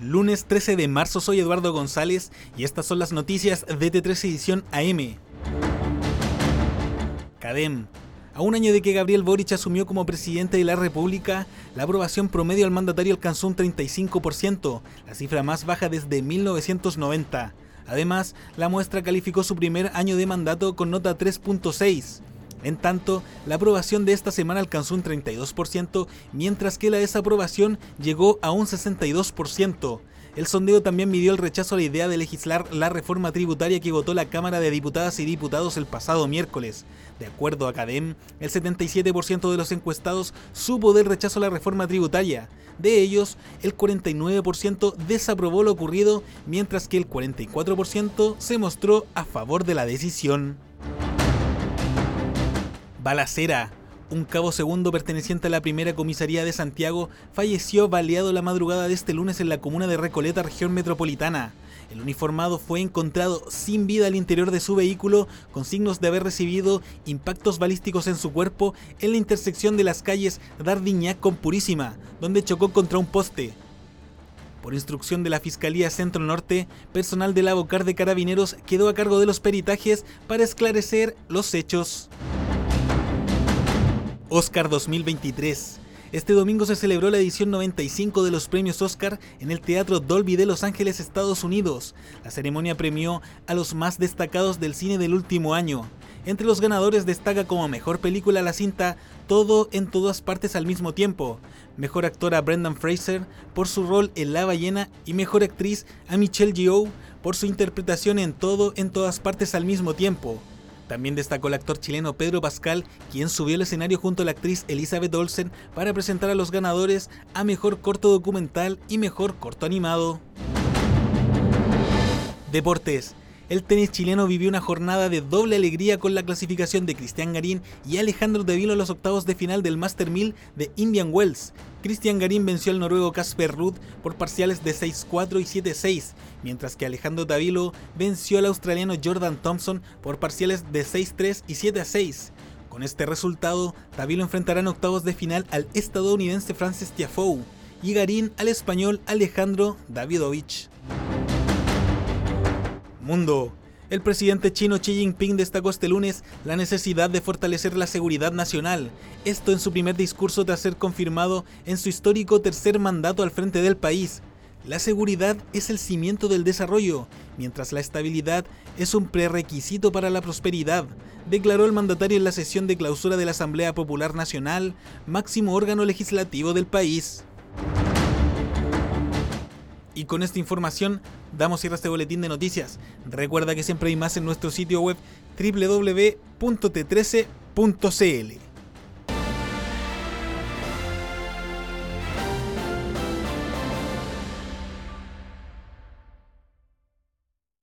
lunes 13 de marzo, soy Eduardo González y estas son las noticias de T13 Edición AM. CADEM. A un año de que Gabriel Boric asumió como presidente de la República, la aprobación promedio al mandatario alcanzó un 35%, la cifra más baja desde 1990. Además, la muestra calificó su primer año de mandato con nota 3.6. En tanto, la aprobación de esta semana alcanzó un 32%, mientras que la desaprobación llegó a un 62%. El sondeo también midió el rechazo a la idea de legislar la reforma tributaria que votó la Cámara de Diputadas y Diputados el pasado miércoles. De acuerdo a CADEM, el 77% de los encuestados supo del rechazo a la reforma tributaria. De ellos, el 49% desaprobó lo ocurrido, mientras que el 44% se mostró a favor de la decisión. Balacera. Un cabo segundo perteneciente a la primera comisaría de Santiago falleció baleado la madrugada de este lunes en la comuna de Recoleta, región metropolitana. El uniformado fue encontrado sin vida al interior de su vehículo, con signos de haber recibido impactos balísticos en su cuerpo en la intersección de las calles Dardiñac con Purísima, donde chocó contra un poste. Por instrucción de la Fiscalía Centro Norte, personal del Abocar de Carabineros quedó a cargo de los peritajes para esclarecer los hechos. Oscar 2023. Este domingo se celebró la edición 95 de los premios Oscar en el Teatro Dolby de Los Ángeles, Estados Unidos. La ceremonia premió a los más destacados del cine del último año. Entre los ganadores destaca como mejor película la cinta Todo en todas partes al mismo tiempo. Mejor actor a Brendan Fraser por su rol en La ballena y mejor actriz a Michelle Yeoh por su interpretación en Todo en todas partes al mismo tiempo. También destacó el actor chileno Pedro Pascal, quien subió al escenario junto a la actriz Elizabeth Olsen para presentar a los ganadores a Mejor Corto Documental y Mejor Corto Animado. Deportes. El tenis chileno vivió una jornada de doble alegría con la clasificación de Cristian Garín y Alejandro Davilo a los octavos de final del Master 1000 de Indian Wells. Cristian Garín venció al noruego Casper Ruud por parciales de 6-4 y 7-6, mientras que Alejandro Davilo venció al australiano Jordan Thompson por parciales de 6-3 y 7-6. Con este resultado, Davilo enfrentará en octavos de final al estadounidense Francis Tiafoe y Garín al español Alejandro Davidovich. Mundo. El presidente chino Xi Jinping destacó este lunes la necesidad de fortalecer la seguridad nacional, esto en su primer discurso tras ser confirmado en su histórico tercer mandato al frente del país. La seguridad es el cimiento del desarrollo, mientras la estabilidad es un prerequisito para la prosperidad, declaró el mandatario en la sesión de clausura de la Asamblea Popular Nacional, máximo órgano legislativo del país. Y con esta información damos cierre a este boletín de noticias. Recuerda que siempre hay más en nuestro sitio web www.t13.cl.